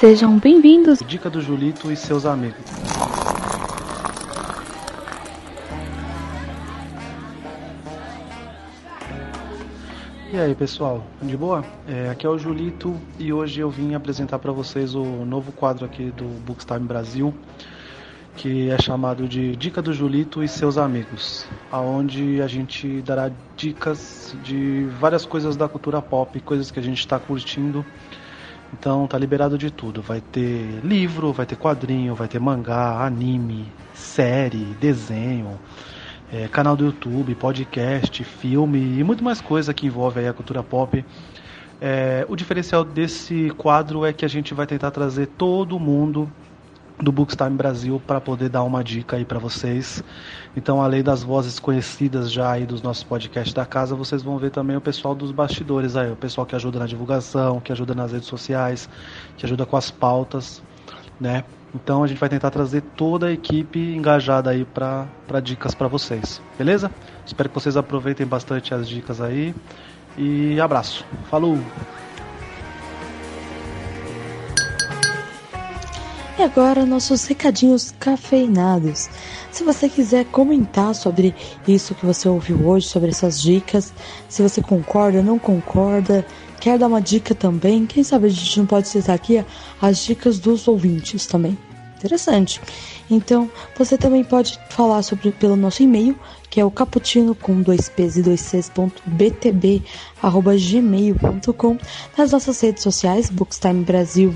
Sejam bem-vindos. Dica do Julito e seus amigos. E aí pessoal, de boa? É, aqui é o Julito e hoje eu vim apresentar para vocês o novo quadro aqui do Bookstime Brasil, que é chamado de Dica do Julito e seus amigos, aonde a gente dará dicas de várias coisas da cultura pop, coisas que a gente está curtindo. Então tá liberado de tudo. Vai ter livro, vai ter quadrinho, vai ter mangá, anime, série, desenho é, canal do YouTube, podcast, filme e muito mais coisa que envolve a cultura pop. É, o diferencial desse quadro é que a gente vai tentar trazer todo mundo do Bookstime Brasil para poder dar uma dica aí para vocês. Então, além das vozes conhecidas já aí dos nossos podcasts da casa, vocês vão ver também o pessoal dos bastidores aí, o pessoal que ajuda na divulgação, que ajuda nas redes sociais, que ajuda com as pautas, né? Então a gente vai tentar trazer toda a equipe engajada aí para dicas para vocês, beleza? Espero que vocês aproveitem bastante as dicas aí e abraço. Falou! E agora nossos recadinhos cafeinados. Se você quiser comentar sobre isso que você ouviu hoje, sobre essas dicas, se você concorda, não concorda, quer dar uma dica também, quem sabe a gente não pode citar aqui as dicas dos ouvintes também. Interessante. Então, você também pode falar sobre pelo nosso e-mail, que é o caputino com dois p's e dois c's ponto btb, arroba gmail.com, nas nossas redes sociais, Bookstime Brasil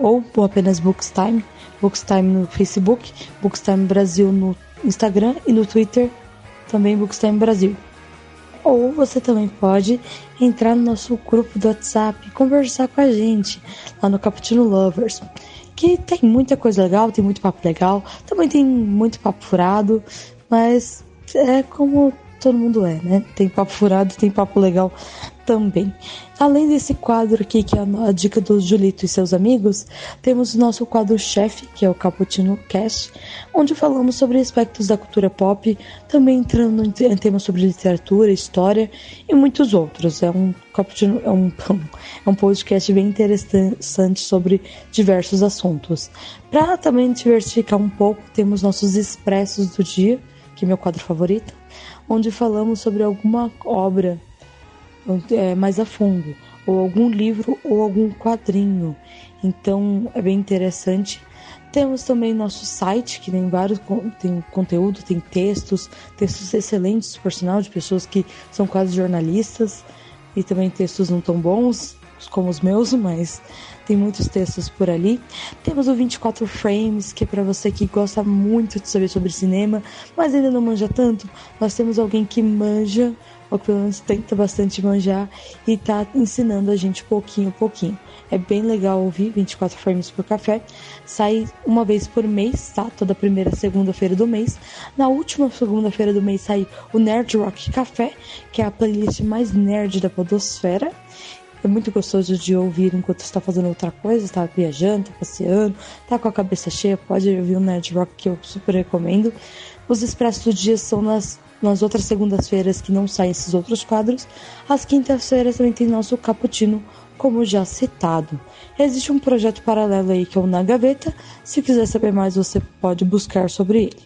ou apenas Bookstime, Bookstime no Facebook, Bookstime Brasil no Instagram e no Twitter, também Bookstime Brasil. Ou você também pode entrar no nosso grupo do WhatsApp e conversar com a gente lá no Cappuccino Lovers. Que tem muita coisa legal, tem muito papo legal, também tem muito papo furado, mas é como todo mundo é, né? Tem papo furado, tem papo legal também. Além desse quadro aqui, que é a dica do Julito e seus amigos, temos o nosso quadro-chefe, que é o Caputino Cast, onde falamos sobre aspectos da cultura pop, também entrando em temas sobre literatura, história e muitos outros. É um, é um, é um podcast bem interessante sobre diversos assuntos. Para também diversificar um pouco, temos nossos expressos do dia, que é meu quadro favorito, onde falamos sobre alguma obra é, mais a fundo, ou algum livro ou algum quadrinho. Então é bem interessante. Temos também nosso site, que tem vários tem conteúdo, tem textos, textos excelentes, por sinal, de pessoas que são quase jornalistas, e também textos não tão bons como os meus, mas tem muitos textos por ali. Temos o 24 Frames, que é para você que gosta muito de saber sobre cinema, mas ainda não manja tanto. Nós temos alguém que manja ou pelo menos tenta bastante manjar e tá ensinando a gente pouquinho pouquinho. É bem legal ouvir 24 frames por café. Sai uma vez por mês, tá? Toda primeira segunda-feira do mês. Na última segunda-feira do mês sai o Nerd Rock Café, que é a playlist mais nerd da podosfera. É muito gostoso de ouvir enquanto está fazendo outra coisa, está viajando, tá passeando, tá com a cabeça cheia, pode ouvir o Nerd Rock que eu super recomendo. Os expressos do dia são nas nas outras segundas-feiras que não saem esses outros quadros, às quintas-feiras também tem nosso cappuccino, como já citado. Existe um projeto paralelo aí que é o Na Gaveta, se quiser saber mais você pode buscar sobre ele.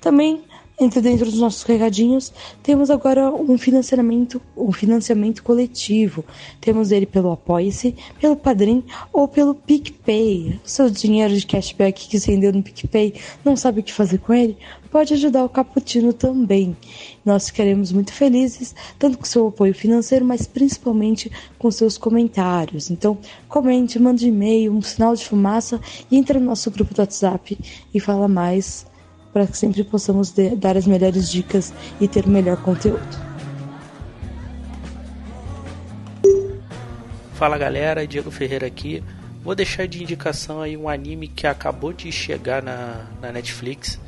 Também entre dentro dos nossos recadinhos, temos agora um financiamento, um financiamento coletivo. Temos ele pelo Apoia-se, pelo Padrim ou pelo PicPay. Seu dinheiro de cashback que você rendeu no PicPay, não sabe o que fazer com ele? Pode ajudar o Caputino também. Nós ficaremos muito felizes, tanto com seu apoio financeiro, mas principalmente com seus comentários. Então, comente, mande e-mail, um sinal de fumaça e entre no nosso grupo do WhatsApp e fala mais para que sempre possamos dar as melhores dicas e ter o melhor conteúdo. Fala galera, Diego Ferreira aqui. Vou deixar de indicação aí um anime que acabou de chegar na, na Netflix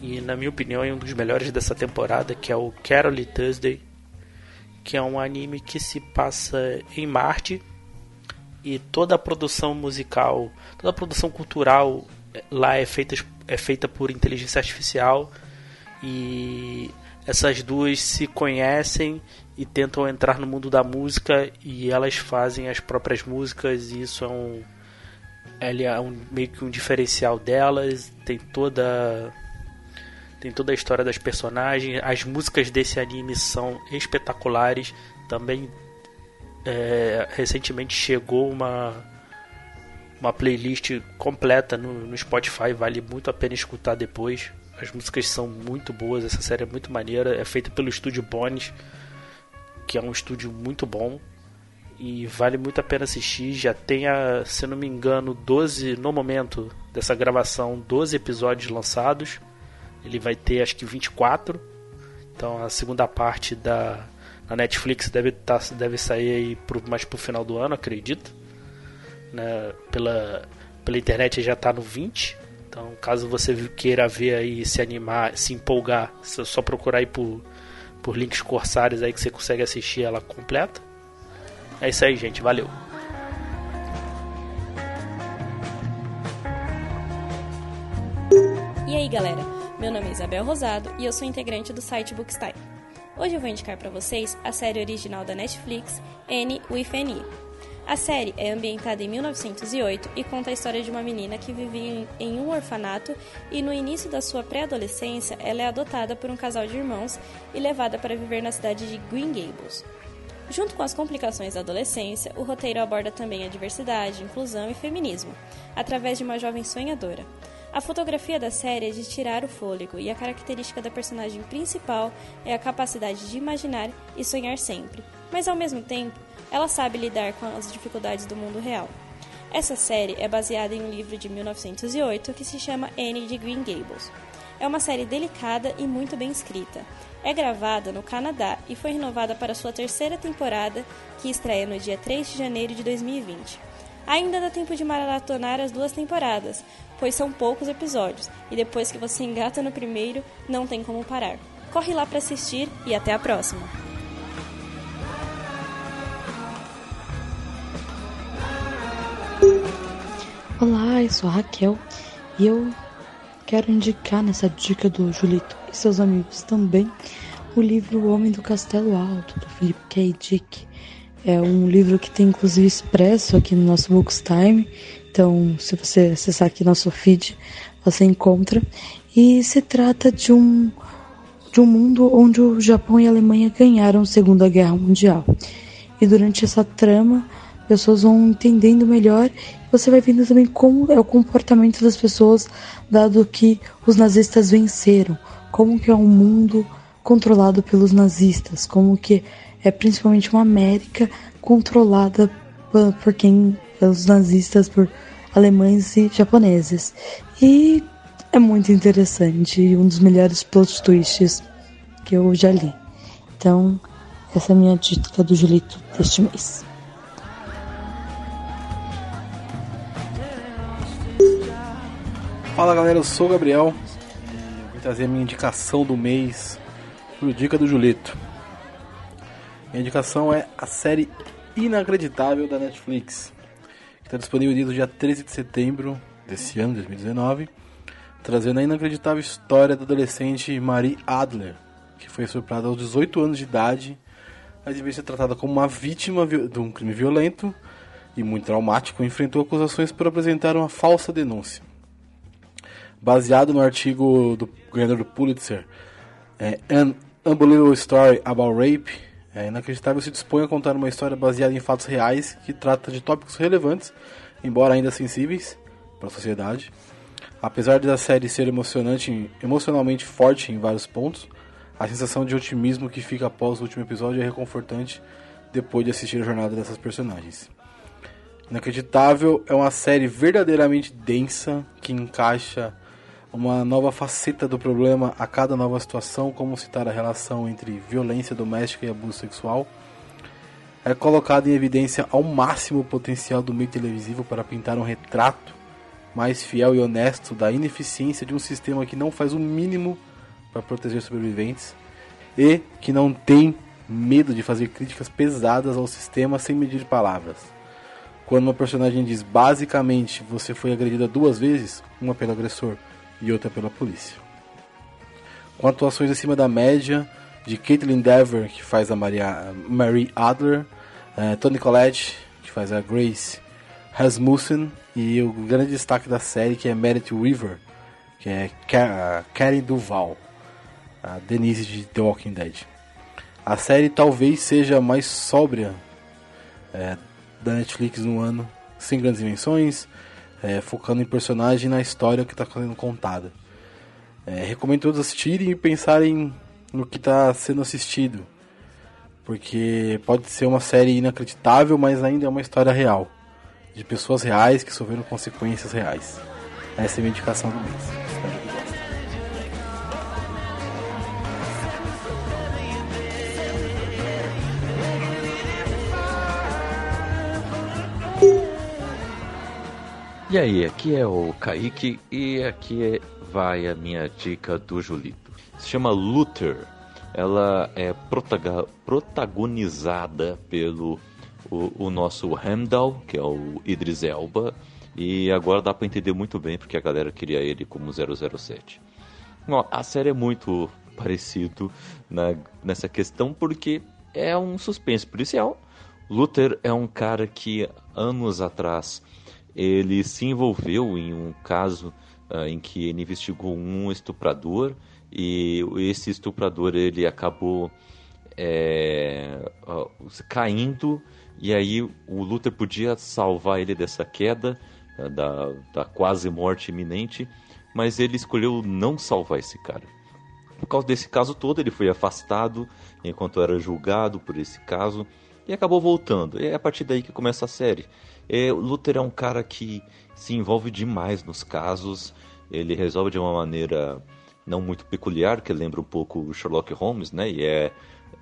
e na minha opinião é um dos melhores dessa temporada, que é o Carol Thursday, que é um anime que se passa em Marte e toda a produção musical, toda a produção cultural lá é feita é feita por inteligência artificial e essas duas se conhecem e tentam entrar no mundo da música e elas fazem as próprias músicas e isso é um ele é um, meio que um diferencial delas, tem toda tem toda a história das personagens, as músicas desse anime são espetaculares. Também é, recentemente chegou uma uma playlist completa no, no Spotify, vale muito a pena escutar depois. As músicas são muito boas, essa série é muito maneira, é feita pelo estúdio Bones, que é um estúdio muito bom e vale muito a pena assistir. Já tem, a, se não me engano, 12 no momento dessa gravação, 12 episódios lançados. Ele vai ter acho que 24. Então a segunda parte da na Netflix deve, tá, deve sair aí pro, mais pro final do ano, acredito. Né? Pela, pela internet já está no 20. Então, caso você queira ver aí, se animar, se empolgar, é só procurar aí por, por links corsários aí que você consegue assistir ela completa. É isso aí, gente. Valeu. E aí, galera? Meu nome é Isabel Rosado e eu sou integrante do site Bookstime. Hoje eu vou indicar para vocês a série original da Netflix, N with N. A série é ambientada em 1908 e conta a história de uma menina que vivia em um orfanato e no início da sua pré-adolescência ela é adotada por um casal de irmãos e levada para viver na cidade de Green Gables. Junto com as complicações da adolescência, o roteiro aborda também a diversidade, inclusão e feminismo, através de uma jovem sonhadora. A fotografia da série é de tirar o fôlego e a característica da personagem principal é a capacidade de imaginar e sonhar sempre, mas ao mesmo tempo, ela sabe lidar com as dificuldades do mundo real. Essa série é baseada em um livro de 1908 que se chama Anne de Green Gables. É uma série delicada e muito bem escrita. É gravada no Canadá e foi renovada para sua terceira temporada, que estreia no dia 3 de janeiro de 2020. Ainda dá tempo de maratonar as duas temporadas, pois são poucos episódios, e depois que você engata no primeiro, não tem como parar. Corre lá para assistir e até a próxima! Olá, eu sou a Raquel e eu quero indicar nessa dica do Julito e seus amigos também o livro O Homem do Castelo Alto, do Philip K. Dick. É um livro que tem inclusive expresso aqui no nosso Bookstime, então se você acessar aqui nosso feed, você encontra. E se trata de um, de um mundo onde o Japão e a Alemanha ganharam a Segunda Guerra Mundial. E durante essa trama, pessoas vão entendendo melhor você vai vendo também como é o comportamento das pessoas, dado que os nazistas venceram, como que é um mundo controlado pelos nazistas, como que é principalmente uma América controlada por quem pelos nazistas, por alemães e japoneses. E é muito interessante e um dos melhores plot twists que eu já li. Então, essa é a minha dica do Julito deste mês. Fala galera, eu sou o Gabriel e vim trazer a minha indicação do mês pro Dica do Julito. Minha indicação é a série Inacreditável da Netflix, que está disponível desde o dia 13 de setembro desse ano, 2019, trazendo a inacreditável história da adolescente Marie Adler, que foi estuprada aos 18 anos de idade, mas em vez de ser tratada como uma vítima de um crime violento e muito traumático, enfrentou acusações por apresentar uma falsa denúncia baseado no artigo do ganhador do Pulitzer, é, An Unbelievable Story About Rape, é inacreditável se dispõe a contar uma história baseada em fatos reais que trata de tópicos relevantes, embora ainda sensíveis para a sociedade. Apesar da série ser emocionante, emocionalmente forte em vários pontos, a sensação de otimismo que fica após o último episódio é reconfortante depois de assistir a jornada dessas personagens. Inacreditável é uma série verdadeiramente densa que encaixa uma nova faceta do problema a cada nova situação, como citar a relação entre violência doméstica e abuso sexual. É colocado em evidência ao máximo o potencial do meio televisivo para pintar um retrato mais fiel e honesto da ineficiência de um sistema que não faz o mínimo para proteger sobreviventes e que não tem medo de fazer críticas pesadas ao sistema sem medir palavras. Quando uma personagem diz basicamente você foi agredida duas vezes, uma pelo agressor e outra pela polícia. Com atuações acima da média de Caitlin Dever, que faz a Maria, Mary Adler, uh, Toni Collette, que faz a Grace Rasmussen, E o grande destaque da série que é Meredith Weaver, que é Karen Duval, a Denise de The Walking Dead. A série talvez seja a mais sóbria é, da Netflix no ano, sem grandes invenções, é, focando em personagem e na história que está sendo contada. É, recomendo todos assistirem e pensarem no que está sendo assistido, porque pode ser uma série inacreditável, mas ainda é uma história real, de pessoas reais que sofreram consequências reais. Essa é a minha indicação do mês. E aí, aqui é o Kaique e aqui vai a minha dica do Julito. Se chama Luther. Ela é protagonizada pelo o, o nosso Heimdall, que é o Idris Elba, e agora dá para entender muito bem porque a galera queria ele como 007. Bom, a série é muito parecido na, nessa questão porque é um suspense policial. Luther é um cara que anos atrás ele se envolveu em um caso uh, em que ele investigou um estuprador e esse estuprador ele acabou é, uh, caindo e aí o Luther podia salvar ele dessa queda uh, da, da quase morte iminente mas ele escolheu não salvar esse cara. Por causa desse caso todo ele foi afastado enquanto era julgado por esse caso e acabou voltando. E é a partir daí que começa a série é, o Luther é um cara que se envolve demais nos casos, ele resolve de uma maneira não muito peculiar, que lembra um pouco o Sherlock Holmes, né? E é,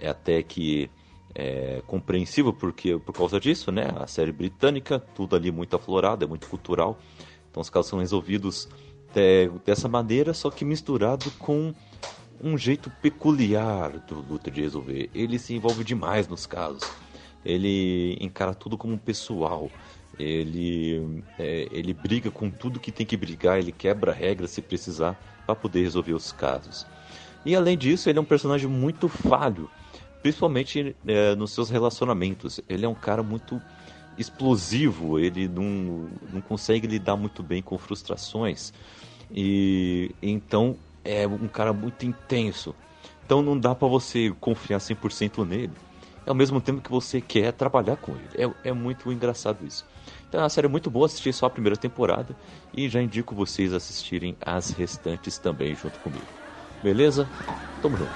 é até que é compreensível porque por causa disso, né? A série britânica, tudo ali muito aflorado, é muito cultural. Então os casos são resolvidos de, dessa maneira, só que misturado com um jeito peculiar do Luther de resolver. Ele se envolve demais nos casos. Ele encara tudo como pessoal. Ele, é, ele briga com tudo que tem que brigar, ele quebra regras se precisar para poder resolver os casos. E além disso, ele é um personagem muito falho, principalmente é, nos seus relacionamentos. Ele é um cara muito explosivo, ele não, não consegue lidar muito bem com frustrações. E então é um cara muito intenso. Então não dá para você confiar 100% nele. Ao mesmo tempo que você quer trabalhar com ele. É, é muito engraçado isso. Então é uma série muito boa, assisti só a primeira temporada e já indico vocês assistirem as restantes também junto comigo. Beleza? Tamo junto.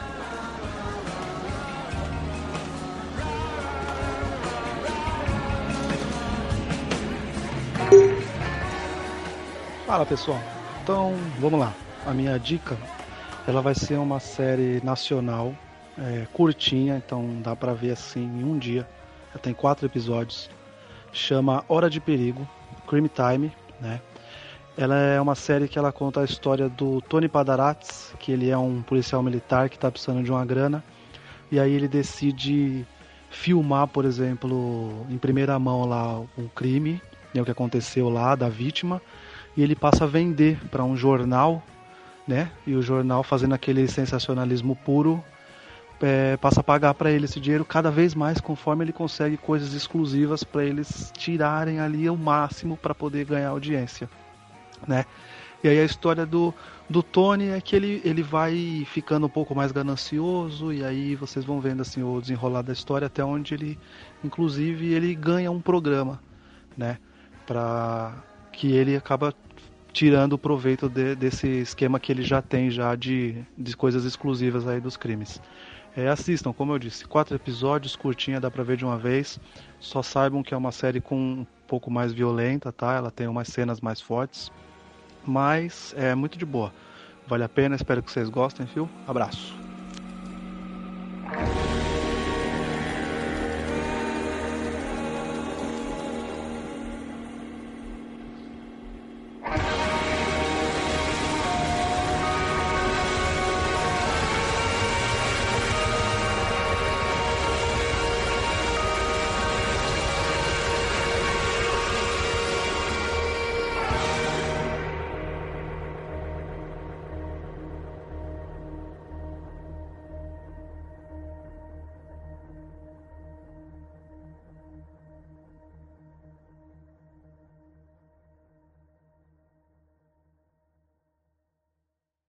Fala pessoal, então vamos lá. A minha dica, ela vai ser uma série nacional, é, curtinha, então dá pra ver assim em um dia. Já tem quatro episódios chama Hora de Perigo, Crime Time, né? Ela é uma série que ela conta a história do Tony Padaratz, que ele é um policial militar que está precisando de uma grana, e aí ele decide filmar, por exemplo, em primeira mão lá um crime, né, o que aconteceu lá da vítima, e ele passa a vender para um jornal, né? E o jornal fazendo aquele sensacionalismo puro é, passa a pagar para ele esse dinheiro cada vez mais conforme ele consegue coisas exclusivas para eles tirarem ali o máximo para poder ganhar audiência, né? E aí a história do, do Tony é que ele, ele vai ficando um pouco mais ganancioso e aí vocês vão vendo assim o desenrolar da história até onde ele, inclusive, ele ganha um programa, né? Para que ele acaba tirando o proveito de, desse esquema que ele já tem já de, de coisas exclusivas aí dos crimes. É, assistam, como eu disse, quatro episódios, curtinha, dá pra ver de uma vez. Só saibam que é uma série com um pouco mais violenta, tá? Ela tem umas cenas mais fortes. Mas é muito de boa. Vale a pena, espero que vocês gostem, viu? Abraço.